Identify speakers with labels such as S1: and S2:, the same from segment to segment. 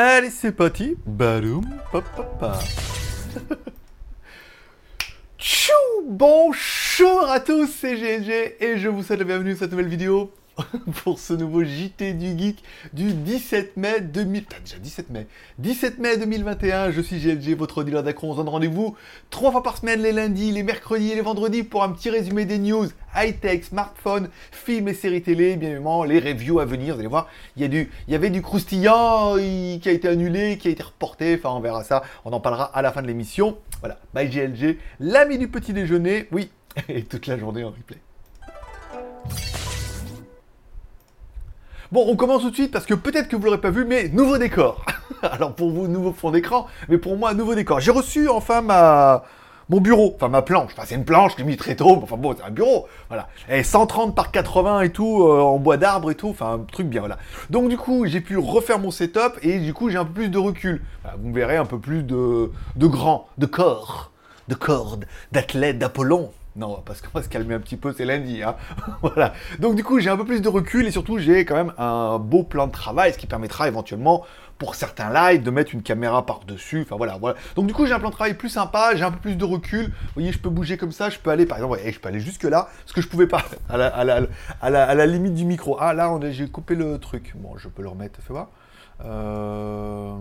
S1: Allez, c'est parti. Pop, pop. Tchou Bonjour à tous, c'est GLG et je vous souhaite la bienvenue dans cette nouvelle vidéo pour ce nouveau JT du Geek du 17 mai 2000... Putain, déjà 17 mai 17 mai 2021, je suis GLG, votre dealer d'accro. On se donne rendez-vous trois fois par semaine, les lundis, les mercredis et les vendredis pour un petit résumé des news high-tech, smartphones, films et séries télé, bien évidemment, les reviews à venir. Vous allez voir, il y avait du croustillant qui a été annulé, qui a été reporté. Enfin, on verra ça. On en parlera à la fin de l'émission. Voilà, bye GLG, l'ami du petit déjeuner. Oui, et toute la journée en replay. Bon, on commence tout de suite parce que peut-être que vous l'aurez pas vu, mais nouveau décor. Alors pour vous, nouveau fond d'écran, mais pour moi, nouveau décor. J'ai reçu enfin ma mon bureau, enfin ma planche. Enfin c'est une planche j'ai mis très tôt, enfin bon, c'est un bureau. Voilà. Et 130 par 80 et tout, euh, en bois d'arbre et tout, enfin un truc bien, voilà. Donc du coup, j'ai pu refaire mon setup et du coup, j'ai un peu plus de recul. Vous me verrez un peu plus de, de grand, de corps, de cordes, d'athlète, d'Apollon. Non, parce qu'on va se calmer un petit peu, c'est lundi. Hein voilà. Donc du coup, j'ai un peu plus de recul et surtout, j'ai quand même un beau plan de travail, ce qui permettra éventuellement pour certains lives de mettre une caméra par-dessus. Enfin voilà, voilà. Donc du coup, j'ai un plan de travail plus sympa, j'ai un peu plus de recul. Vous voyez, je peux bouger comme ça, je peux aller, par exemple, je peux aller jusque là, ce que je pouvais pas à la, à la limite du micro. Ah là, j'ai coupé le truc. Bon, je peux le remettre, fais voir. Euh...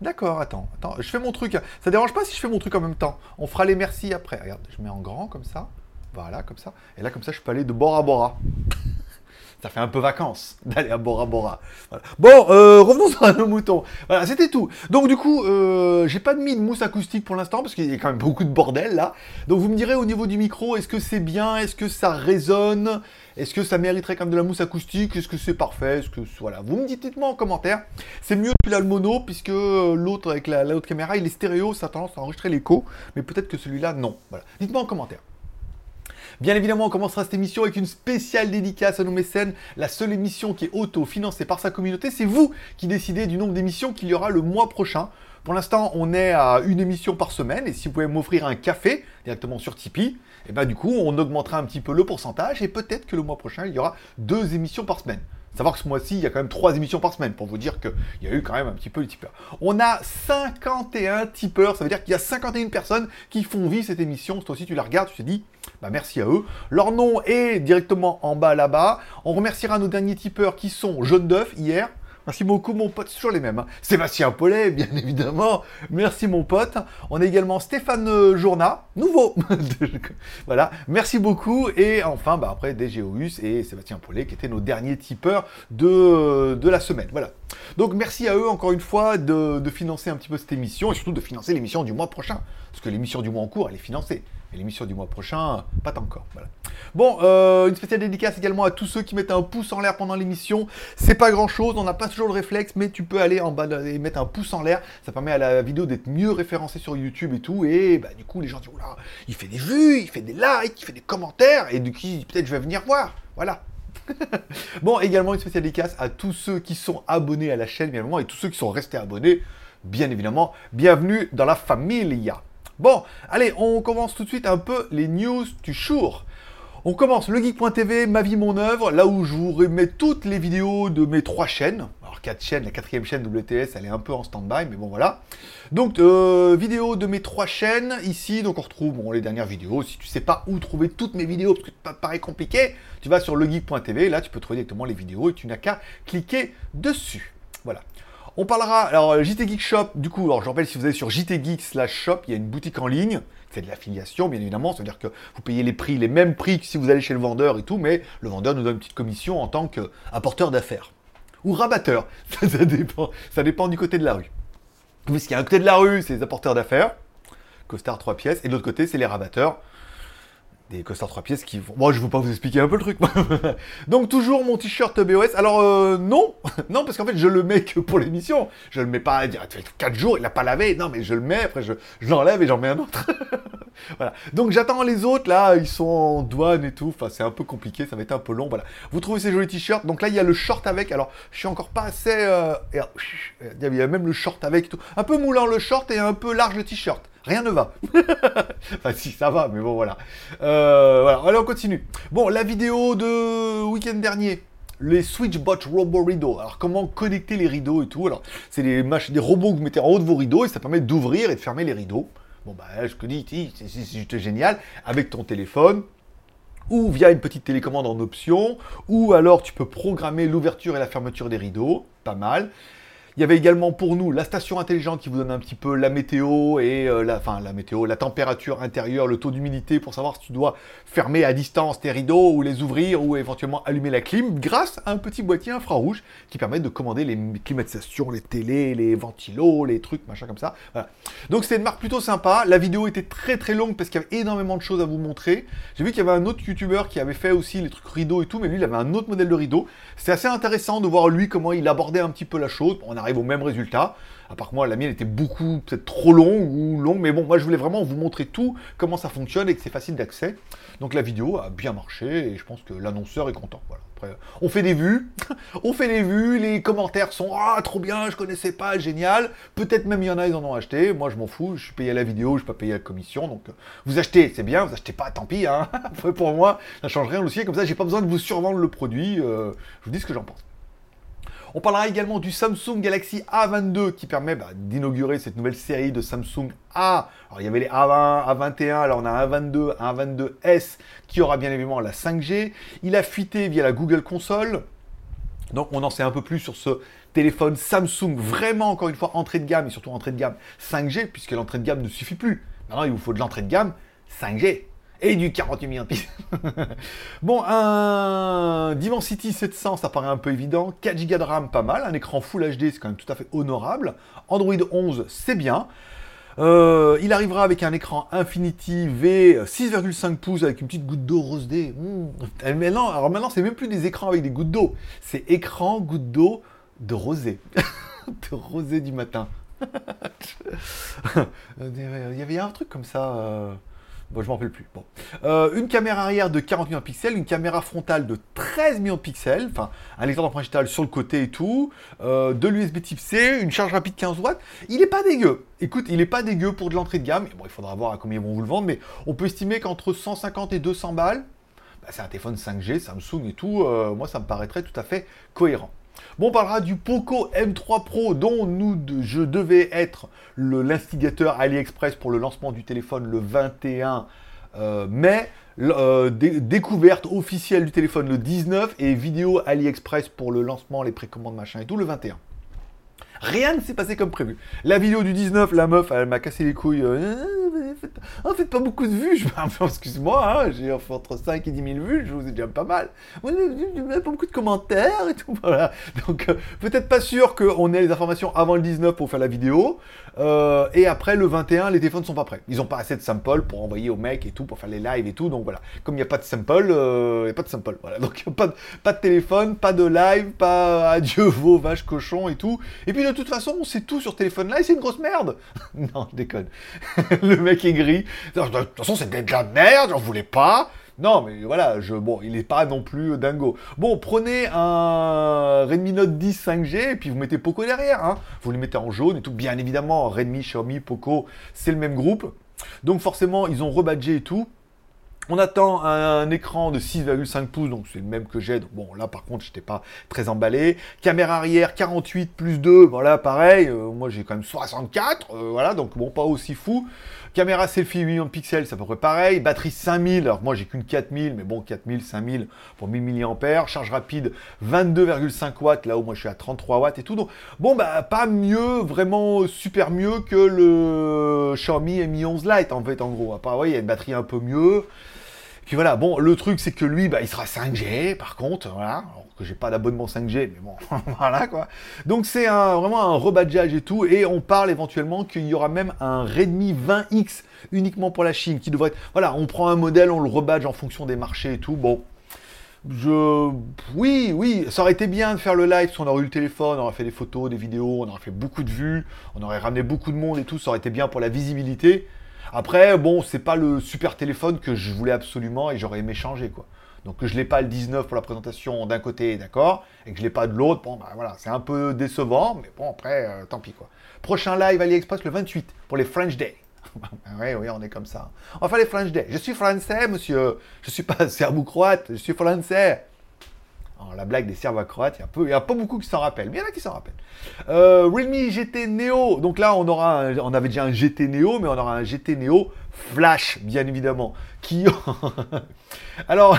S1: D'accord, attends, attends, je fais mon truc. Ça dérange pas si je fais mon truc en même temps. On fera les merci après. Regarde, je mets en grand comme ça. Voilà, comme ça. Et là, comme ça, je peux aller de Bora Bora. Ça fait un peu vacances d'aller à Bora Bora. Bon, euh, revenons à nos moutons. Voilà, c'était tout. Donc du coup, euh, j'ai pas mis de mousse acoustique pour l'instant parce qu'il y a quand même beaucoup de bordel là. Donc vous me direz au niveau du micro, est-ce que c'est bien? Est-ce que ça résonne? Est-ce que ça mériterait quand même de la mousse acoustique? Est-ce que c'est parfait? Est-ce que voilà, vous me dites dites-moi en commentaire. C'est mieux depuis là le mono puisque l'autre avec la, l'autre caméra, il est stéréo, ça a tendance à enregistrer l'écho, mais peut-être que celui-là non. Voilà, dites-moi en commentaire. Bien évidemment, on commencera cette émission avec une spéciale dédicace à nos mécènes. La seule émission qui est auto-financée par sa communauté, c'est vous qui décidez du nombre d'émissions qu'il y aura le mois prochain. Pour l'instant, on est à une émission par semaine, et si vous pouvez m'offrir un café directement sur Tipeee, et eh ben du coup, on augmentera un petit peu le pourcentage, et peut-être que le mois prochain, il y aura deux émissions par semaine. Savoir que ce mois-ci, il y a quand même trois émissions par semaine, pour vous dire qu'il y a eu quand même un petit peu de tipeurs. On a 51 tipeurs, ça veut dire qu'il y a 51 personnes qui font vivre cette émission. Toi aussi, tu la regardes, tu te dis, bah merci à eux. Leur nom est directement en bas là-bas. On remerciera nos derniers tipeurs qui sont Jaune d'œuf hier. Merci beaucoup mon pote, c'est toujours les mêmes. Hein. Sébastien Paulet, bien évidemment. Merci mon pote. On a également Stéphane euh, Journa, nouveau. voilà, merci beaucoup. Et enfin, bah, après DGOUS et Sébastien Paulet qui étaient nos derniers tipeurs de, de la semaine. Voilà. Donc merci à eux encore une fois de, de financer un petit peu cette émission et surtout de financer l'émission du mois prochain. Parce que l'émission du mois en cours, elle est financée. Et l'émission du mois prochain, pas encore. Voilà. Bon, euh, une spéciale dédicace également à tous ceux qui mettent un pouce en l'air pendant l'émission. C'est pas grand chose, on n'a pas toujours le réflexe, mais tu peux aller en bas et mettre un pouce en l'air. Ça permet à la vidéo d'être mieux référencée sur YouTube et tout. Et bah, du coup, les gens disent, oula, il fait des vues, il fait des likes, il fait des commentaires. Et du coup, peut-être je vais venir voir. Voilà. bon, également une spéciale dédicace à tous ceux qui sont abonnés à la chaîne, bien évidemment, et tous ceux qui sont restés abonnés, bien évidemment. Bienvenue dans la familia. Bon, allez, on commence tout de suite un peu les news du jour. On commence le geek.tv, ma vie, mon œuvre, là où je vous remets toutes les vidéos de mes trois chaînes. Alors, quatre chaînes, la quatrième chaîne WTS, elle est un peu en stand-by, mais bon, voilà. Donc, euh, vidéo de mes trois chaînes, ici, donc on retrouve les dernières vidéos. Si tu sais pas où trouver toutes mes vidéos, parce que ça paraît compliqué, tu vas sur legeek.tv, là, tu peux trouver directement les vidéos et tu n'as qu'à cliquer dessus. Voilà. On parlera, alors JT Geek Shop, du coup, alors je rappelle, si vous allez sur JT Geek slash shop, il y a une boutique en ligne, c'est de l'affiliation, bien évidemment, c'est-à-dire que vous payez les prix, les mêmes prix que si vous allez chez le vendeur et tout, mais le vendeur nous donne une petite commission en tant qu'apporteur d'affaires. Ou rabatteur, ça, dépend, ça dépend du côté de la rue. Puisqu'il y a un côté de la rue, c'est les apporteurs d'affaires, costard 3 pièces, et de l'autre côté, c'est les rabatteurs, des costards 3 pièces qui vont... Moi, je ne veux pas vous expliquer un peu le truc. Donc, toujours mon t-shirt BOS. Alors, euh, non. non, parce qu'en fait, je le mets que pour l'émission. Je le mets pas à dire, 4 jours, il n'a pas lavé. Non, mais je le mets, après, je, l'enlève et j'en mets un autre. voilà. Donc, j'attends les autres. Là, ils sont en douane et tout. Enfin, c'est un peu compliqué. Ça va être un peu long. Voilà. Vous trouvez ces jolis t-shirts. Donc là, il y a le short avec. Alors, je suis encore pas assez... Euh, il y a même le short avec tout. Un peu moulant le short et un peu large le t-shirt rien ne va. enfin, si, ça va, mais bon, voilà. Euh, voilà, allez, on continue. Bon, la vidéo de week-end dernier. les SwitchBot Robo Rideau. Alors comment connecter les rideaux et tout Alors c'est des, des robots que vous mettez en haut de vos rideaux et ça permet d'ouvrir et de fermer les rideaux. Bon bah je te dis, c'est juste génial avec ton téléphone ou via une petite télécommande en option, ou alors tu peux programmer l'ouverture et la fermeture des rideaux, pas mal. Il y avait également pour nous la station intelligente qui vous donne un petit peu la météo et euh, la, enfin, la météo, la température intérieure, le taux d'humidité pour savoir si tu dois fermer à distance tes rideaux ou les ouvrir ou éventuellement allumer la clim grâce à un petit boîtier infrarouge qui permet de commander les climatisations, les télés, les ventilos, les trucs, machin comme ça. Donc c'est une marque plutôt sympa. La vidéo était très très longue parce qu'il y avait énormément de choses à vous montrer. J'ai vu qu'il y avait un autre youtubeur qui avait fait aussi les trucs rideaux et tout, mais lui il avait un autre modèle de rideau. C'est assez intéressant de voir lui comment il abordait un petit peu la chose. On a au même résultat. À part que moi, la mienne était beaucoup, peut-être trop long ou long, mais bon, moi je voulais vraiment vous montrer tout, comment ça fonctionne et que c'est facile d'accès. Donc la vidéo a bien marché et je pense que l'annonceur est content. Voilà. Après, on fait des vues, on fait des vues, les commentaires sont ah trop bien, je connaissais pas, génial. Peut-être même il y en a, ils en ont acheté. Moi je m'en fous, je suis payé à la vidéo, je suis pas payé à la commission. Donc euh, vous achetez, c'est bien, vous achetez pas, tant pis. Hein. pour moi, ça change rien aussi. Comme ça, j'ai pas besoin de vous survendre le produit. Euh, je vous dis ce que j'en pense. On parlera également du Samsung Galaxy A22 qui permet bah, d'inaugurer cette nouvelle série de Samsung A. Alors il y avait les A20, A21, alors on a un A22, un A22S qui aura bien évidemment la 5G. Il a fuité via la Google Console. Donc on en sait un peu plus sur ce téléphone Samsung, vraiment encore une fois entrée de gamme et surtout entrée de gamme 5G, puisque l'entrée de gamme ne suffit plus. Maintenant il vous faut de l'entrée de gamme 5G et du 48 millions de bon, un Dimensity 700, ça paraît un peu évident. 4 Go de RAM, pas mal. Un écran Full HD, c'est quand même tout à fait honorable. Android 11, c'est bien. Euh, il arrivera avec un écran Infinity V 6,5 pouces avec une petite goutte d'eau rose D. Mmh. Maintenant, alors maintenant, c'est même plus des écrans avec des gouttes d'eau. C'est écran, goutte d'eau de rosé. de rosé du matin. il y avait un truc comme ça. Euh, Bon, je m'en rappelle plus. Bon. Euh, une caméra arrière de 40 millions de pixels, une caméra frontale de 13 millions de pixels, enfin un lecteur d'empreinte digitale sur le côté et tout, euh, de l'USB type C, une charge rapide 15 watts. Il est pas dégueu. Écoute, il est pas dégueu pour de l'entrée de gamme. Bon, il faudra voir à combien ils vont vous le vendre, mais on peut estimer qu'entre 150 et 200 balles, bah, c'est un téléphone 5G, Samsung et tout. Euh, moi, ça me paraîtrait tout à fait cohérent. Bon, on parlera du Poco M3 Pro dont nous, je devais être l'instigateur AliExpress pour le lancement du téléphone le 21 euh, mai. Euh, découverte officielle du téléphone le 19 et vidéo AliExpress pour le lancement, les précommandes, machin et tout le 21. Rien ne s'est passé comme prévu. La vidéo du 19, la meuf, elle m'a cassé les couilles. Euh, en fait, pas beaucoup de vues. Je excuse-moi, hein, j'ai entre 5 et 10 000 vues, je vous ai déjà pas mal. Pas beaucoup de commentaires et tout. Voilà. Donc, euh, peut-être pas sûr qu'on ait les informations avant le 19 pour faire la vidéo. Euh, et après, le 21, les téléphones sont pas prêts. Ils ont pas assez de samples pour envoyer aux mecs et tout, pour faire les lives et tout. Donc voilà. Comme il n'y a pas de sample, il n'y a pas de sample. Voilà. Donc, pas de, pas de téléphone, pas de live, pas adieu vos vaches cochons et tout. Et puis, de toute façon, on sait tout sur téléphone là et c'est une grosse merde. non, je déconne. le mec gris. De toute façon, c'est de merde, j'en voulais pas. Non, mais voilà, je, bon, il n'est pas non plus dingo. Bon, prenez un Redmi Note 10 5G et puis vous mettez Poco derrière. Hein. Vous le mettez en jaune et tout. Bien évidemment, Redmi, Xiaomi, Poco, c'est le même groupe. Donc forcément, ils ont rebadgé et tout. On attend un, écran de 6,5 pouces, donc c'est le même que j'ai. bon, là par contre, j'étais pas très emballé. Caméra arrière 48 plus 2, voilà, pareil. Euh, moi j'ai quand même 64, euh, voilà, donc bon, pas aussi fou. Caméra selfie 8 millions de pixels, c'est à peu près pareil. Batterie 5000, alors moi j'ai qu'une 4000, mais bon, 4000, 5000 pour 1000 mAh. Charge rapide 22,5 watts, là où moi je suis à 33 watts et tout. Donc bon, bah pas mieux, vraiment super mieux que le Xiaomi Mi 11 Lite en fait, en gros. À part, ouais, il y a une batterie un peu mieux. Puis voilà, bon, le truc c'est que lui, bah, il sera 5G par contre, voilà, que j'ai pas d'abonnement 5G, mais bon, voilà quoi. Donc c'est un, vraiment un rebadgeage et tout, et on parle éventuellement qu'il y aura même un Redmi 20X uniquement pour la Chine, qui devrait être, voilà, on prend un modèle, on le rebadge en fonction des marchés et tout, bon. Je... Oui, oui, ça aurait été bien de faire le live, si on aurait eu le téléphone, on aurait fait des photos, des vidéos, on aurait fait beaucoup de vues, on aurait ramené beaucoup de monde et tout, ça aurait été bien pour la visibilité. Après, bon, c'est pas le super téléphone que je voulais absolument et j'aurais aimé changer, quoi. Donc que je l'ai pas le 19 pour la présentation d'un côté, d'accord, et que je l'ai pas de l'autre, bon, bah voilà, c'est un peu décevant, mais bon, après, euh, tant pis, quoi. Prochain live AliExpress le 28 pour les French Day. oui, oui, on est comme ça. Faire les French Day. Je suis français, monsieur. Je suis pas serbe ou croate, je suis français. Alors, la blague des cerveaux croates, il y, a pas beaucoup qui s'en rappellent, mais il y en a qui s'en rappellent. Euh, GT Neo, donc là on aura, on avait déjà un GT Neo, mais on aura un GT Neo Flash, bien évidemment. Alors,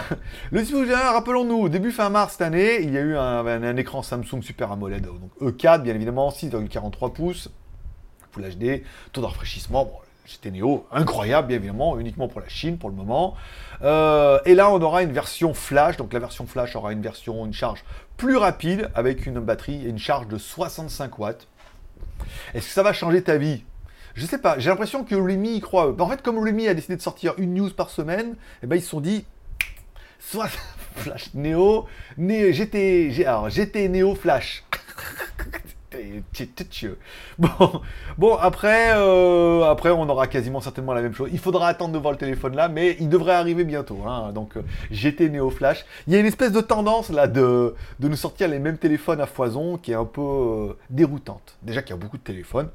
S1: le dispositif, rappelons-nous, début fin mars cette année, il y a eu un, écran Samsung Super AMOLED, donc E4, bien évidemment, 6,43 pouces, Full HD, taux de rafraîchissement, GT Neo, incroyable, bien évidemment, uniquement pour la Chine pour le moment. Euh, et là, on aura une version flash. Donc la version flash aura une version, une charge plus rapide avec une batterie et une charge de 65 watts. Est-ce que ça va changer ta vie? Je sais pas, j'ai l'impression que Remy y croit. En fait, comme Remy a décidé de sortir une news par semaine, eh ben, ils se sont dit, soit Flash Neo, GT, alors, GT Neo Flash. Bon, euh, après, on aura quasiment certainement la même chose. Il faudra attendre de voir le téléphone là, mais il devrait arriver bientôt. Hein. Donc, euh, GT Neo Flash. Il y a une espèce de tendance là de, nous sortir les mêmes téléphones à foison qui est un peu euh, déroutante. Déjà qu'il y a beaucoup de téléphones.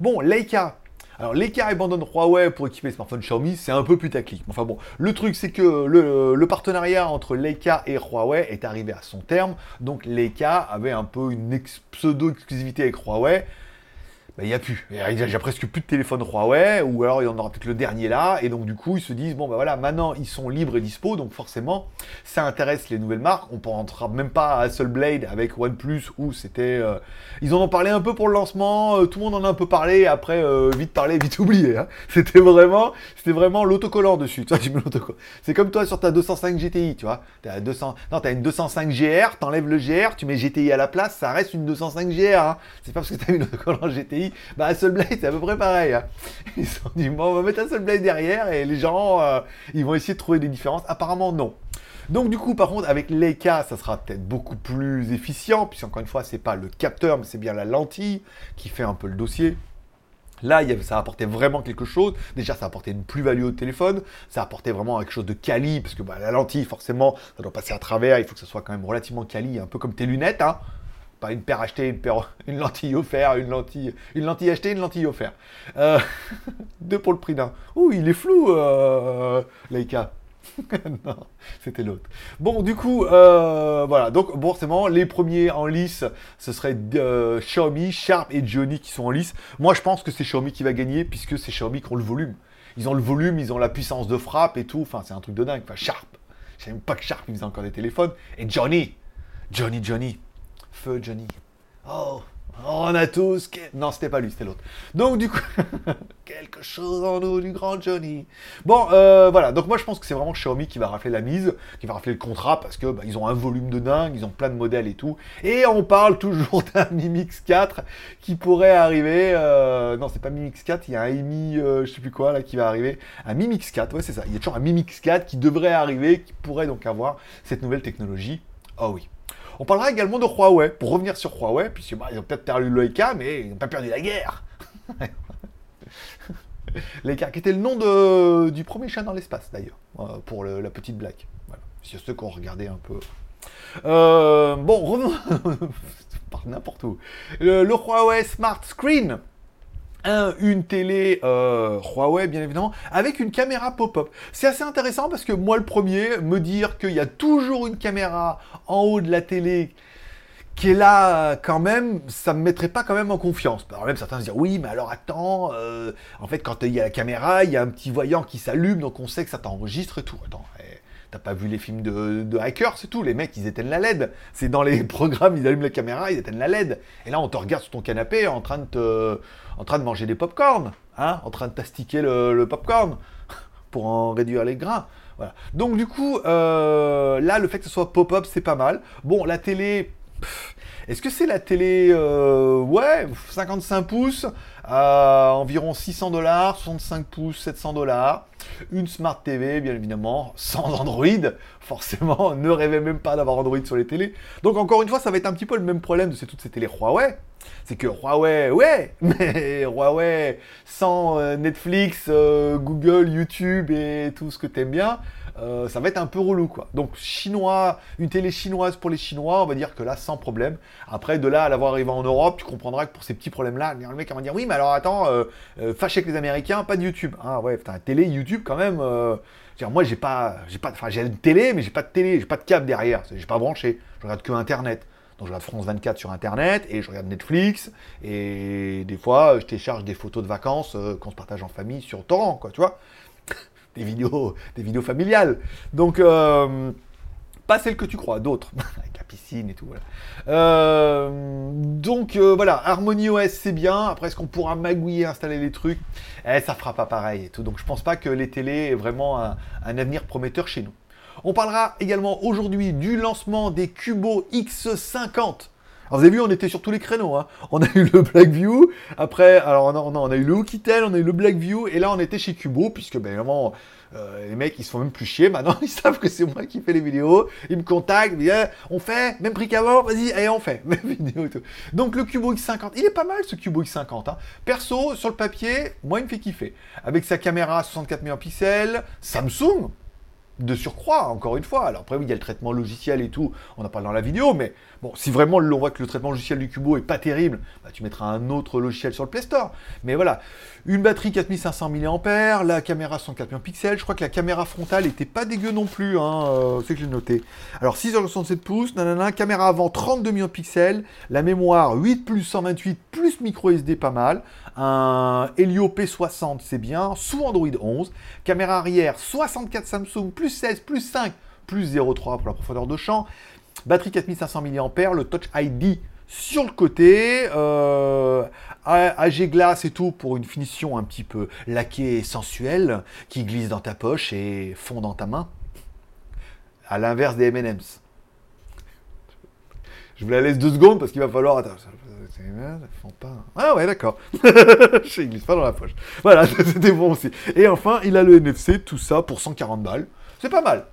S1: Bon, Leica. Alors, Leica abandonne Huawei pour équiper les smartphones Xiaomi, c'est un peu putaclic. Enfin bon, le truc c'est que le, partenariat entre Leica et Huawei est arrivé à son terme. Donc Leica avait un peu une pseudo-exclusivité avec Huawei bah, il n'y a plus. Il y a presque plus de téléphone Huawei, ou alors il y en aura peut-être le dernier là, et donc du coup ils se disent, bon bah voilà, maintenant ils sont libres et dispo, donc forcément ça intéresse les nouvelles marques. On ne rentrera même pas à Blade avec OnePlus, où c'était... Euh, ils en ont parlé un peu pour le lancement, euh, tout le monde en a un peu parlé, après euh, vite parlé, vite oublié. Hein. C'était vraiment c'était vraiment l'autocollant dessus, tu vois, C'est comme toi sur ta 205 GTI, tu vois. As 200... Non, tu as une 205 GR, t'enlèves le GR, tu mets GTI à la place, ça reste une 205 GR. Hein. C'est pas parce que tu as une autocollant GTI bah Bah, Blade, c'est à peu près pareil. Hein. Ils se sont dit, bon, on va mettre un Blade derrière et les gens, euh, ils vont essayer de trouver des différences. Apparemment, non. Donc du coup, par contre, avec Leica, ça sera peut-être beaucoup plus efficient, puisque encore une fois, c'est pas le capteur, mais c'est bien la lentille qui fait un peu le dossier. Là, ça apportait vraiment quelque chose. Déjà, ça apportait une plus-value au téléphone. Ça apportait vraiment quelque chose de quali, parce que bah, la lentille, forcément, ça doit passer à travers. Il faut que ça soit quand même relativement quali, un peu comme tes lunettes. Hein. Pas une paire achetée, une, paire, une lentille offerte, une lentille, une lentille achetée, une lentille offerte. Euh, deux pour le prix d'un. Ouh, il est flou, euh, Leica. non, c'était l'autre. Bon, du coup, euh, voilà. Donc, forcément, les premiers en lice, ce serait euh, Xiaomi, Sharp et Johnny qui sont en lice. Moi, je pense que c'est Xiaomi qui va gagner, puisque c'est Xiaomi qui ont le volume. Ils ont le volume, ils ont la puissance de frappe et tout. Enfin, c'est un truc de dingue. Enfin, Sharp. Je savais même pas que Sharp, il faisait encore des téléphones. Et Johnny. Johnny, Johnny. Johnny. Oh, on a tous. Non, c'était pas lui, c'était l'autre. Donc, du coup, quelque chose en nous du grand Johnny. Bon, euh, voilà. Donc, moi, je pense que c'est vraiment Xiaomi qui va rafler la mise, qui va rafler le contrat parce que bah, ils ont un volume de dingue, ils ont plein de modèles et tout. Et on parle toujours d'un Mi Mix 4 qui pourrait arriver. Euh, non, c'est pas Mi Mix 4, il y a un Mi, euh, je sais plus quoi là qui va arriver. Un Mi Mix 4, ouais, c'est ça. Il y a toujours un Mi Mix 4 qui devrait arriver, qui pourrait donc avoir cette nouvelle technologie. Oh oui. On parlera également de Huawei, pour revenir sur Huawei, puisque bah, ils ont peut-être perdu l'Oika, mais ils n'ont pas perdu la guerre. L'Oika, qui était le nom du premier chat dans l'espace, d'ailleurs, euh, pour la petite blague. Voilà. C'est ceux qui ont regardé un peu. Euh, bon, revenons par n'importe où. le Huawei Smart Screen une télé euh, Huawei, bien évidemment, avec une caméra pop-up. C'est assez intéressant parce que moi, le premier, me dire qu'il y a toujours une caméra en haut de la télé qui est là quand même, ça me mettrait pas quand même en confiance. Alors même certains se disent oui, mais alors attends, euh, en fait quand il y a la caméra, il y a un petit voyant qui s'allume, donc on sait que ça t'enregistre et tout. Attends, T'as pas vu les films de, hackers, c'est tout. Les mecs, ils éteignent la LED. C'est dans les programmes, ils allument la caméra, ils éteignent la LED. Et là, on te regarde sur ton canapé en train de, en train de manger des pop-corn, hein, en train de tastiquer le, pop-corn pour en réduire les grains. Voilà. Donc du coup, euh, là, le fait que ce soit pop-up, c'est pas mal. Bon, la télé, est-ce que c'est la télé, euh, ouais, 55 pouces, à environ 600 dollars, 65 pouces, 700 dollars, une Smart TV, bien évidemment, sans Android, forcément, ne rêvez même pas d'avoir Android sur les télés. Donc encore une fois, ça va être un petit peu le même problème de toutes ces télés Huawei, c'est que Huawei, ouais, mais Huawei sans euh, Netflix, euh, Google, YouTube et tout ce que t'aimes bien, euh, ça va être un peu relou quoi. Donc chinois, une télé chinoise pour les Chinois, on va dire que là sans problème. Après de là à l'avoir arrivé en Europe, tu comprendras Chirac pour ces petits problèmes-là. Le mec va dire oui, mais alors attends, euh, euh, avec les Américains, pas de YouTube. Ah ouais, putain, télé, YouTube quand même. Euh, moi, j'ai pas, j'ai pas, enfin, j'ai une télé, mais j'ai pas de télé, j'ai pas de câble derrière, j'ai pas branché. Je regarde que Internet. Donc je regarde France 24 sur Internet et je regarde Netflix et des fois je télécharge des photos de vacances qu'on se partage en famille sur Torrent, quoi, tu vois. Des vidéos, des vidéos familiales. Donc pas celles que tu crois, d'autres, avec piscine et tout. Voilà. Euh, donc euh, voilà, Harmony OS c'est bien. Après, est-ce qu'on pourra magouiller, installer les trucs? Eh, ça fera pas pareil et tout. Donc je pense pas que les télés aient vraiment un, avenir prometteur chez nous. On parlera également aujourd'hui du lancement des Cubo X50. Alors vous avez vu, on était sur tous les créneaux. Hein. On a eu le Blackview, après, alors on a, on a eu le Oukitel, on a eu le Blackview, et là on était chez Cubo, puisque ben, vraiment, euh, les mecs, ils se font même plus chier. Maintenant, ils savent que c'est moi qui fais les vidéos. Ils me contactent, ils me disent, on fait, même prix qu'avant, vas-y, et on fait. Même vidéo et tout. Donc, le Cubo X50, il est pas mal ce Cubo X50. Hein. Perso, sur le papier, moi, il me fait kiffer. Avec sa caméra 64 mégapixels, Samsung, de surcroît, encore une fois. Alors après, oui, il y a le traitement logiciel et tout, on en parle dans la vidéo, mais bon, si vraiment on voit que le traitement logiciel du Cubo est pas terrible, bah, tu mettras un autre logiciel sur le Play Store. Mais voilà, une batterie 4500 mAh, la caméra 104 pixels, je crois que la caméra frontale était pas dégueu non plus, hein, euh, c'est que j'ai noté. Alors 6,67 pouces, nanana, caméra avant 32 pixels, la mémoire 8 plus 128 plus micro SD pas mal, un Helio P60 c'est bien, sous Android 11, caméra arrière 64 Samsung plus 16 plus 5 plus 0,3 pour la profondeur de champ, batterie 4500 mAh, le Touch ID sur le côté, euh, AG glace et tout pour une finition un petit peu laquée et sensuelle qui glisse dans ta poche et fond dans ta main. À l'inverse des M&M's. Je vous la laisse deux secondes parce qu'il va falloir. Attends, pas. Ah ouais, d'accord. Je glisse pas dans la poche. Voilà, c'était bon aussi. Et enfin, il a le NFC, tout ça pour 140 balles. C'est pas mal.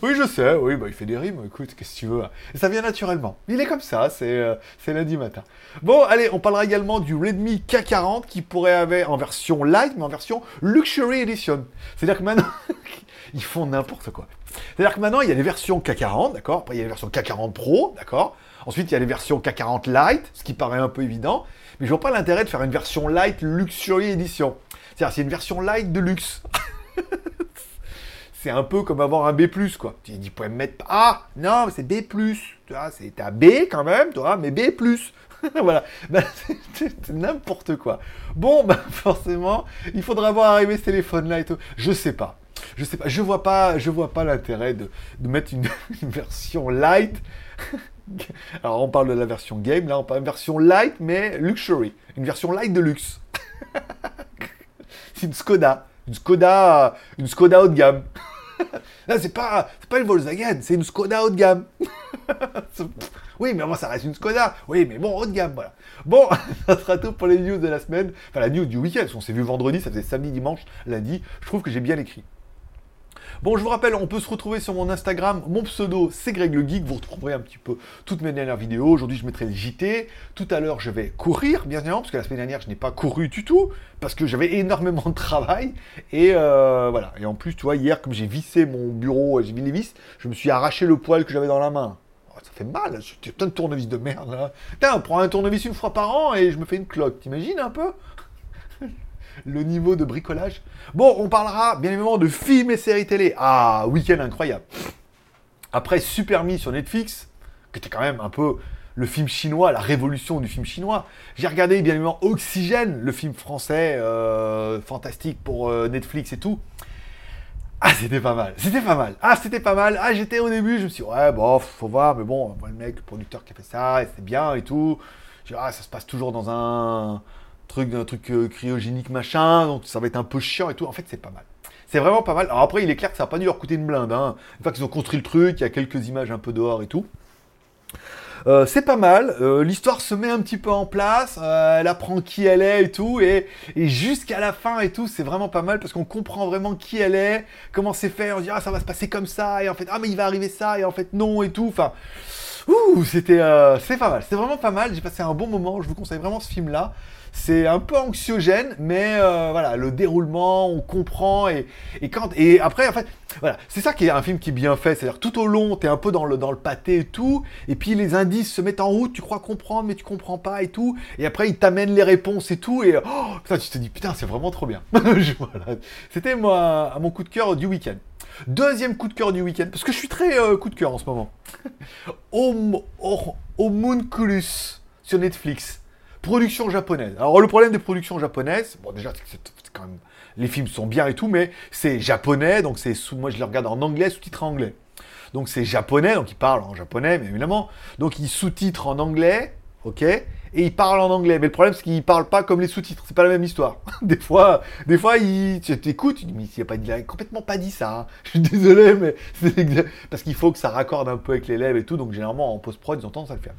S1: Oui, je sais, oui, bah, il fait des rimes, écoute, qu'est-ce que tu veux. Et ça vient naturellement. Il est comme ça, c'est euh, lundi matin. Bon, allez, on parlera également du Redmi K40 qui pourrait avoir en version light, mais en version Luxury Edition. C'est-à-dire que maintenant, ils font n'importe quoi. C'est-à-dire que maintenant, il y a les versions K40, d'accord Après, il y a les versions K40 Pro, d'accord Ensuite, il y a les versions K40 Lite, ce qui paraît un peu évident. Mais je vois pas l'intérêt de faire une version Lite Luxury Edition. C'est-à-dire, c'est une version Lite de luxe. c'est un peu comme avoir un B+, quoi. Tu dis, me mettre... Ah, non, c'est B+. Tu vois, c'est un B quand même, tu vois, mais B+. voilà, bah, c'est n'importe quoi. Bon, bah, forcément, il faudra voir arriver ce téléphone-là et tout. Je sais pas. Je sais pas. Je vois pas, je vois pas l'intérêt de, mettre une, version light. Alors, on parle de la version game, là, on parle de version light, mais luxury. Une version light de luxe. c'est une Skoda. Une Skoda, une Skoda haut de gamme. Là, c'est pas, pas une Volkswagen, c'est une Skoda haut de gamme. Oui, mais moi, ça reste une Skoda. Oui, mais bon, haut de gamme, voilà. Bon, ça sera tout pour les news de la semaine. Enfin, la news du week-end. On s'est vu vendredi, ça faisait samedi, dimanche, lundi. Je trouve que j'ai bien écrit. Bon, je vous rappelle, on peut se retrouver sur mon Instagram. Mon pseudo, c'est Greg le Geek. Vous retrouverez un petit peu toutes mes dernières vidéos. Aujourd'hui, je mettrai le JT. Tout à l'heure, je vais courir, bien évidemment, parce que la semaine dernière, je n'ai pas couru du tout, parce que j'avais énormément de travail. Et euh, voilà. Et en plus, tu vois, hier, comme j'ai vissé mon bureau, j'ai mis les vis, je me suis arraché le poil que j'avais dans la main. Fait mal, plein de tournevis de merde là. Putain, on prend un tournevis une fois par an et je me fais une cloque. T'imagines un peu? Le niveau de bricolage. Bon, on parlera bien évidemment de films et séries télé. Ah, week-end incroyable. Après Super Me sur Netflix, qui était quand même un peu le film chinois, la révolution du film chinois. J'ai regardé bien évidemment Oxygène, le film français euh, fantastique pour euh, Netflix et tout. Ah, c'était pas mal, c'était pas mal. Ah, c'était pas mal. Ah, j'étais au début, je me suis dit, ouais, bon, faut voir, mais bon, le mec, le producteur qui a fait ça, c'était bien et tout. Je ah, ça se passe toujours dans un, truc, un truc euh, cryogénique machin, donc ça va être un peu chiant et tout. En fait, c'est pas mal. C'est vraiment pas mal. Alors après, il est clair que ça va pas dû leur coûter une blinde. Hein. Une fois qu'ils ont construit le truc, il y a quelques images un peu dehors et tout. Euh, c'est pas mal, euh, l'histoire se met un petit peu en place, elle apprend qui elle est et tout, et, jusqu'à la fin et tout, c'est vraiment pas mal parce qu'on comprend vraiment qui elle est, comment c'est fait, on se dit ah ça va se passer comme ça, et en fait ah mais il va arriver ça, et en fait non et tout, enfin Ouh, c'était euh, c'est pas mal, c'est vraiment pas mal. J'ai passé un bon moment. Je vous conseille vraiment ce film-là. C'est un peu anxiogène, mais euh, voilà, le déroulement, on comprend et, quand et après en fait, voilà, c'est ça qui est un film qui est bien fait. C'est-à-dire tout au long, t'es un peu dans le dans le pâté et tout, et puis les indices se mettent en route. Tu crois comprendre, mais tu comprends pas et tout. Et après, ils t'amènent les réponses et tout. Et oh, tu te dis putain, c'est vraiment trop bien. C'était moi mon coup de cœur du week-end. Deuxième coup de cœur du week-end, parce que je suis très euh, coup de cœur en ce moment. Homunculus sur Netflix. Production japonaise. Alors le problème des productions japonaises, bon déjà c'est quand même les films sont bien et tout, mais c'est japonais, donc c'est sous moi je les regarde en anglais, sous-titré anglais. Donc c'est japonais, donc ils parlent en japonais, mais évidemment. Donc ils sous-titrent en anglais, ok? Et il parle en anglais. Mais le problème, c'est qu'il parle pas comme les sous-titres. C'est pas la même histoire. des fois, des fois, il, tu t'écoutes, tu dis, mais il a, pas, il complètement pas dit ça. Hein. Je suis désolé, mais parce qu'il faut que ça raccorde un peu avec les lèvres et tout. Donc, généralement, en post-prod, ils ont tendance à le faire.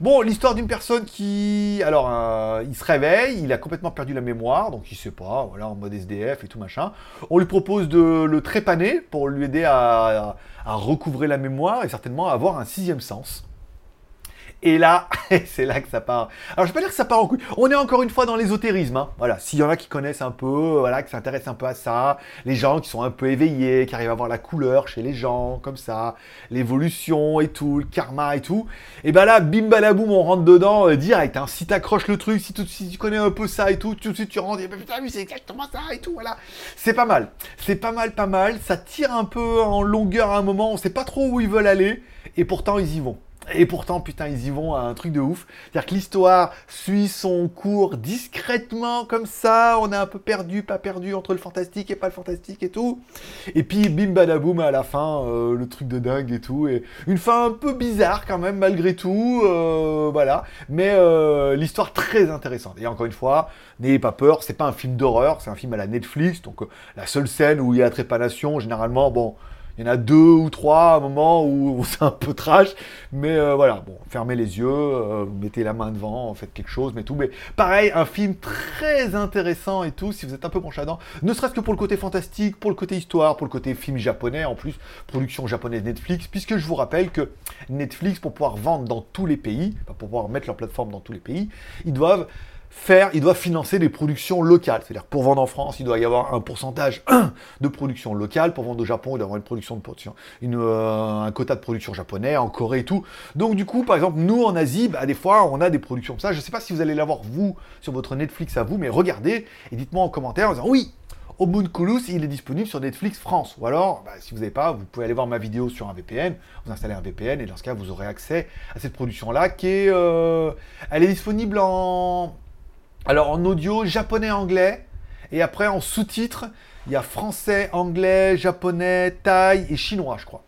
S1: Bon, l'histoire d'une personne qui, alors, euh, il se réveille, il a complètement perdu la mémoire, donc il sait pas, voilà, en mode SDF et tout machin. On lui propose de le trépaner pour lui aider à, à recouvrer la mémoire et certainement avoir un sixième sens. Et là, c'est là que ça part. Alors, je vais pas dire que ça part en couille. On est encore une fois dans l'ésotérisme. Hein. Voilà, s'il y en a qui connaissent un peu, qui s'intéressent un peu à ça, les gens qui sont un peu éveillés, qui arrivent à voir la couleur chez les gens, comme ça, l'évolution et tout, le karma et tout. Et ben là, bim balaboum, on rentre dedans euh, direct. Hein. Si t'accroches le truc, si, tu connais un peu ça et tout, tout de suite tu rentres, et ben, putain, c'est exactement ça et tout, voilà. C'est pas mal. C'est pas mal, pas mal. Ça tire un peu en longueur à un moment, on sait pas trop où ils veulent aller, et pourtant ils y vont. Et pourtant, putain, ils y vont à un truc de ouf. C'est-à-dire que l'histoire suit son cours discrètement, comme ça. On est un peu perdu, pas perdu, entre le fantastique et pas le fantastique et tout. Et puis, bim badaboum, à la fin, euh, le truc de dingue et tout. Et une fin un peu bizarre quand même, malgré tout. Euh, voilà. Mais euh, l'histoire très intéressante. Et encore une fois, n'ayez pas peur, c'est pas un film d'horreur, c'est un film à la Netflix. Donc, la seule scène où il y a trépanation, généralement, bon il y en a deux ou trois à un moment où, c'est un peu trash. Mais euh, voilà, bon, fermez les yeux, euh, mettez la main devant, faites quelque chose, mais tout. Mais pareil, un film très intéressant et tout, si vous êtes un peu penché dedans. Ne serait-ce que pour le côté fantastique, pour le côté histoire, pour le côté film japonais, en plus, production japonaise Netflix, puisque je vous rappelle que Netflix, pour pouvoir vendre dans tous les pays, pour pouvoir mettre leur plateforme dans tous les pays, ils doivent il doit financer des productions locales. C'est-à-dire pour vendre en France, il doit y avoir un pourcentage de production locale. Pour vendre au Japon, il doit y avoir une production de production, euh, un quota de production japonais, en Corée et tout. Donc du coup, par exemple, nous en Asie, bah, des fois, on a des productions comme ça. Je ne sais pas si vous allez l'avoir vous sur votre Netflix à vous, mais regardez et dites-moi en commentaire en disant oui. Homunculus, il est disponible sur Netflix France. Ou alors, bah, si vous n'avez pas, vous pouvez aller voir ma vidéo sur un VPN, vous installez un VPN, et dans ce cas, vous aurez accès à cette production-là, qui est... Euh, elle est disponible en alors en audio, japonais, anglais. Et après en sous-titres, il y a français, anglais, japonais, thaï et chinois, je crois.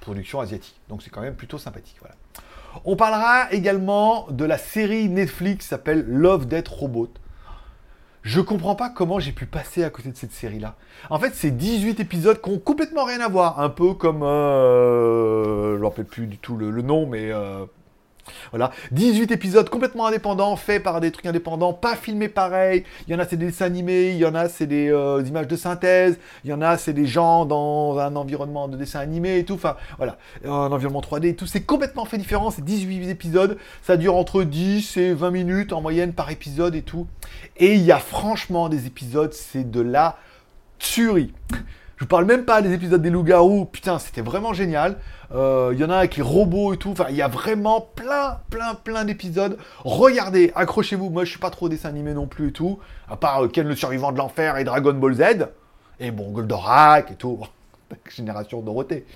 S1: Production asiatique. Donc c'est quand même plutôt sympathique. Voilà. On parlera également de la série Netflix qui s'appelle Love Death Robot. Je comprends pas comment j'ai pu passer à côté de cette série-là. En fait, c'est 18 épisodes qui ont complètement rien à voir. Un peu comme... Euh, je ne rappelle plus du tout le, nom, mais... Euh, voilà, 18 épisodes complètement indépendants, faits par des trucs indépendants, pas filmés pareil. Il y en a c'est des dessins animés, il y en a c'est des, euh, images de synthèse, il y en a c'est des gens dans un environnement de dessin animé et tout. Enfin voilà, un environnement 3D et tout. C'est complètement fait différent. C'est 18 épisodes, ça dure entre 10 et 20 minutes en moyenne par épisode et tout. Et il y a franchement des épisodes, c'est de la tuerie. Je vous parle même pas des épisodes des loups-garous. Putain, c'était vraiment génial. Euh, il y en a avec les robots et tout. Enfin, il y a vraiment plein, plein, plein d'épisodes. Regardez, accrochez-vous. Moi, je suis pas trop dessin animé non plus et tout. À part euh, Ken le survivant de l'enfer et Dragon Ball Z. Et bon, Goldorak et tout. Génération Dorothée.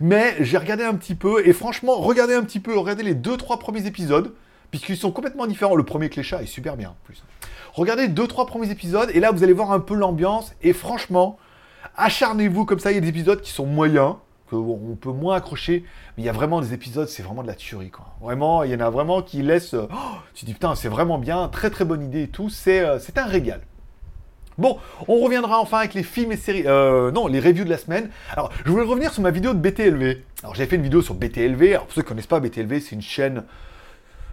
S1: Mais j'ai regardé un petit peu. Et franchement, regardez un petit peu. Regardez les deux, trois premiers épisodes. Puisqu'ils sont complètement différents. Le premier Clécha est super bien en plus. Regardez deux, trois premiers épisodes. Et là, vous allez voir un peu l'ambiance. Et franchement acharnez-vous comme ça. Il y a des épisodes qui sont moyens, que on peut moins accrocher, mais il y a vraiment des épisodes, c'est vraiment de la tuerie, quoi. Vraiment, il y en a vraiment qui laissent. Oh, tu te dis putain, c'est vraiment bien, très très bonne idée et tout. C'est euh, un régal. Bon, on reviendra enfin avec les films et séries. Euh, non, les reviews de la semaine. Alors, je voulais revenir sur ma vidéo de BTLV. Alors, j'avais fait une vidéo sur BTLV. Alors, pour ceux qui ne connaissent pas, BTLV, c'est une chaîne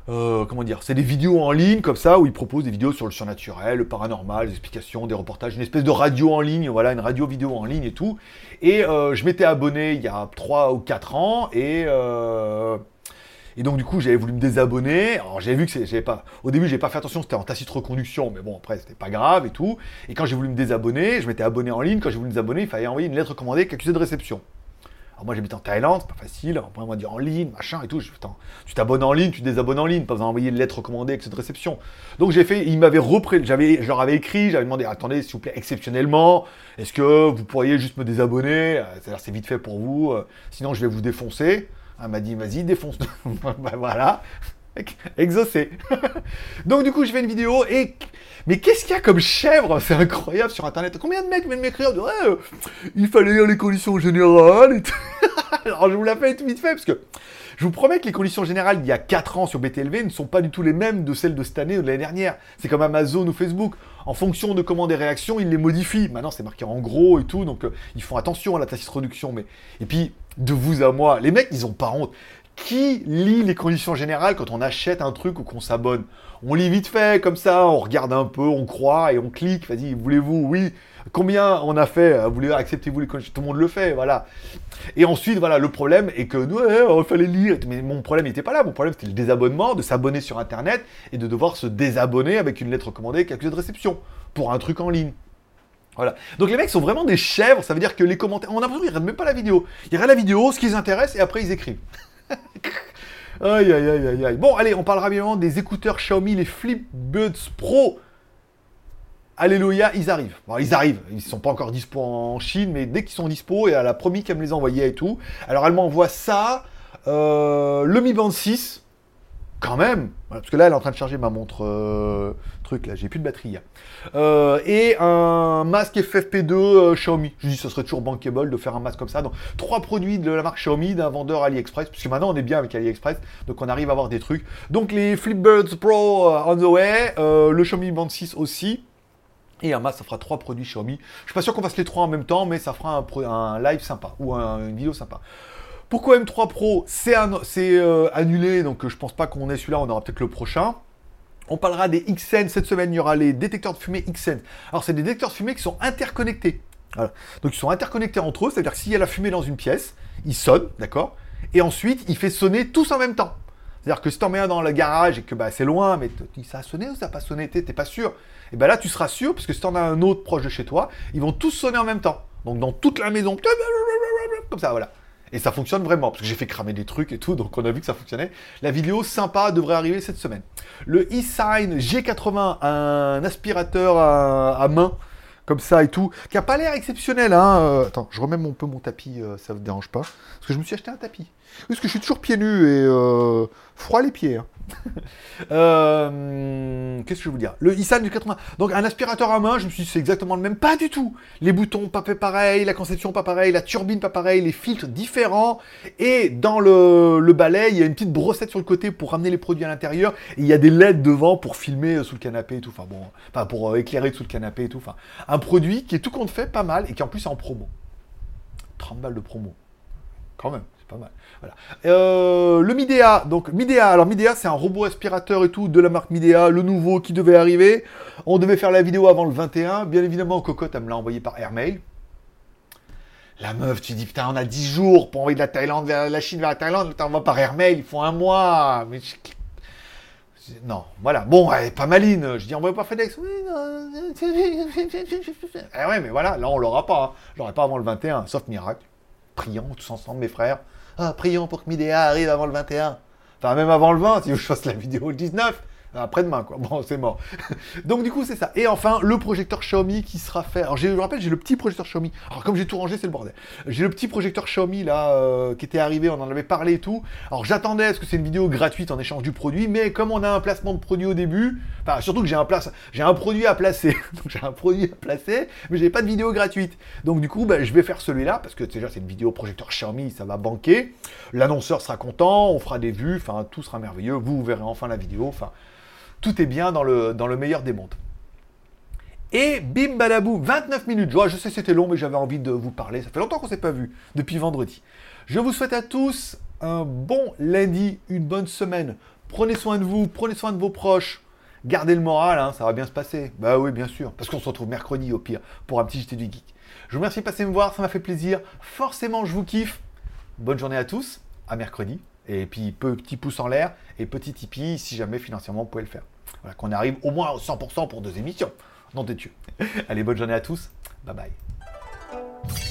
S1: euh, comment dire, c'est des vidéos en ligne comme ça où ils proposent des vidéos sur le surnaturel, le paranormal, des explications, des reportages, une espèce de radio en ligne, voilà, une radio vidéo en ligne et tout. Et euh, je m'étais abonné il y a 3 ou 4 ans et euh, et donc du coup j'avais voulu me désabonner. Alors j'avais vu que j'avais pas, au début j'ai pas fait attention, c'était en tacite reconduction, mais bon après c'était pas grave et tout. Et quand j'ai voulu me désabonner, je m'étais abonné en ligne. Quand j'ai voulu me désabonner, il fallait envoyer une lettre commandée avec accusé de réception. Alors moi j'habite en Thaïlande, c'est pas facile, on m'a dit en ligne, machin et tout. Je, tu t'abonnes en ligne, tu désabonnes en ligne, pas besoin d'envoyer une lettre commandée avec cette réception. Donc j'ai fait, il m'avait repris, j'avais, je leur avais écrit, j'avais demandé, attendez s'il vous plaît, exceptionnellement, est-ce que vous pourriez juste me désabonner? C'est-à-dire c'est vite fait pour vous, euh, sinon je vais vous défoncer. Elle m'a dit, vas-y, défonce. bah, voilà, exaucé. Donc du coup, je fais une vidéo et... Mais qu'est-ce qu'il y a comme chèvre? C'est incroyable sur Internet. Combien de mecs viennent m'écrire euh, il fallait lire les conditions générales et tout. Alors je vous la fais tout vite fait parce que je vous promets que les conditions générales d'il y a 4 ans sur BTLV ne sont pas du tout les mêmes de celles de cette année ou de l'année dernière. C'est comme Amazon ou Facebook. En fonction de comment des réactions, ils les modifient. Maintenant, c'est marqué en gros et tout, donc euh, ils font attention à la tacite réduction. Mais... Et puis, de vous à moi, les mecs, ils ont pas honte. Qui lit les conditions générales quand on achète un truc ou qu'on s'abonne? On lit vite fait, comme ça, on regarde un peu, on croit et on clique. Vas-y, voulez-vous? Oui. Combien on a fait? Voulez acceptez-vous les conditions Tout le monde le fait, voilà. Et ensuite, voilà, le problème est que ouais, il fallait lire. Mais mon problème n'était pas là. Mon problème, c'était le désabonnement, de s'abonner sur Internet et de devoir se désabonner avec une lettre commandée avec accusé de réception pour un truc en ligne. Voilà. Donc les mecs sont vraiment des chèvres, ça veut dire que les commentaires. On a l'impression qu'ils regardent même pas la vidéo. Ils regardent la vidéo, ce qui les intéresse, et après ils écrivent. Aïe aïe aïe aïe aïe. Bon, allez, on parlera bien des écouteurs Xiaomi, les Flipbuds Pro. Alléluia, ils arrivent. Bon, ils arrivent. Ils sont pas encore dispo en Chine, mais dès qu'ils sont dispo, et elle a promis qu'elle me les envoyait et tout. Alors elle m'envoie ça, euh, le Mi Band 6, quand même, parce que là elle est en train de charger ma montre euh, truc là, j'ai plus de batterie. Euh, et un masque FFP2 euh, Xiaomi. Je dis ce serait toujours bankable de faire un masque comme ça. Donc trois produits de la marque Xiaomi d'un vendeur AliExpress, puisque maintenant on est bien avec AliExpress, donc on arrive à avoir des trucs. Donc les Flipbirds Pro on the way, le Xiaomi Band 6 aussi. Et un masque, ça fera trois produits Xiaomi. Je suis pas sûr qu'on fasse les trois en même temps, mais ça fera un live sympa ou une vidéo sympa. Pourquoi M3 Pro C'est euh, annulé, donc euh, je pense pas qu'on ait celui-là, on aura peut-être le prochain. On parlera des XN cette semaine, il y aura les détecteurs de fumée XN. Alors c'est des détecteurs de fumée qui sont interconnectés. Donc ils sont interconnectés entre eux, c'est-à-dire que s'il y a la fumée dans une pièce, il sonne, d'accord? Et ensuite, il fait sonner tous en même temps. C'est-à-dire que si t'en mets un dans le garage et que bah, c'est loin, mais ça a sonné ou ça n'a pas sonné, t'es pas sûr? Et bien là, tu seras sûr, parce que si t'en as un autre proche de chez toi, ils vont tous sonner en même temps. Donc dans toute la maison, comme ça, voilà. Et ça fonctionne vraiment, parce que j'ai fait cramer des trucs et tout, donc on a vu que ça fonctionnait. La vidéo sympa devrait arriver cette semaine. Le e-sign G80, un aspirateur à, main, comme ça et tout, qui a pas l'air exceptionnel. Hein. Euh, attends, je remets un peu mon tapis, euh, ça ne vous dérange pas. Parce que je me suis acheté un tapis. Parce que je suis toujours pieds nus et euh, froid les pieds. Hein. Euh, qu'est-ce que je veux vous dire? Le Isan du 80. Donc un aspirateur à main, je me suis dit c'est exactement le même. Pas du tout. Les boutons pas pareil, la conception pas pareil, la turbine pas pareil, les filtres différents. Et dans le, balai, il y a une petite brossette sur le côté pour ramener les produits à l'intérieur. Et il y a des LED devant pour filmer sous le canapé et tout. Enfin bon, enfin pour euh, éclairer sous le canapé et tout. Enfin, un produit qui est tout compte fait pas mal et qui en plus est en promo. 30 balles de promo. Quand même pas mal. Voilà. Euh, le Midea, donc Midea, alors Midea c'est un robot aspirateur et tout de la marque Midea, le nouveau qui devait arriver. On devait faire la vidéo avant le 21. Bien évidemment, Cocotte, elle me l'a envoyé par airmail. La meuf, tu dis putain, on a 10 jours pour envoyer de la Thaïlande vers la Chine vers la Thaïlande, t'envoies par airmail, il faut un mois. Mais non, voilà. Bon, elle est pas maline. Je dis, envoie pas FedEx. Oui, non. Eh ouais, mais voilà, là, on l'aura pas. Hein. Je l'aurai pas avant le 21, sauf miracle prions tous ensemble, mes frères. Ah, prions pour que Midea arrive avant le 21. Enfin, même avant le 20, si je fasse la vidéo le 19 après-demain, quoi. Bon, c'est mort. Donc, du coup, c'est ça. Et enfin, le projecteur Xiaomi qui sera fait. Alors, je vous rappelle, j'ai le petit projecteur Xiaomi. Alors, comme j'ai tout rangé, c'est le bordel. J'ai le petit projecteur Xiaomi, là, euh, qui était arrivé, on en avait parlé et tout. Alors, j'attendais à ce que c'est une vidéo gratuite en échange du produit, mais comme on a un placement de produit au début, enfin, surtout que j'ai un, place... j'ai un produit à placer. Donc, j'ai un produit à placer, mais j'ai pas de vidéo gratuite. Donc, du coup, bah, je vais faire celui-là, parce que déjà, c'est une vidéo projecteur Xiaomi, ça va banquer. L'annonceur sera content, on fera des vues, enfin, tout sera merveilleux. Vous, vous verrez enfin la vidéo, enfin tout est bien dans le, meilleur des mondes. Et bim badabou, 29 minutes. Je sais c'était long, mais j'avais envie de vous parler. Ça fait longtemps qu'on ne s'est pas vu, depuis vendredi. Je vous souhaite à tous un bon lundi, une bonne semaine. Prenez soin de vous, prenez soin de vos proches. Gardez le moral, hein, ça va bien se passer. Bah oui, bien sûr. Parce qu'on se retrouve mercredi au pire pour un petit JT du Geek. Je vous remercie de passer me voir, ça m'a fait plaisir. Forcément, je vous kiffe. Bonne journée à tous, à mercredi. Et puis petit pouce en l'air et petit Tipeee si jamais financièrement vous pouvez le faire. Voilà, qu'on arrive au moins au 100% pour deux émissions. Non, t'es Allez, bonne journée à tous. Bye bye.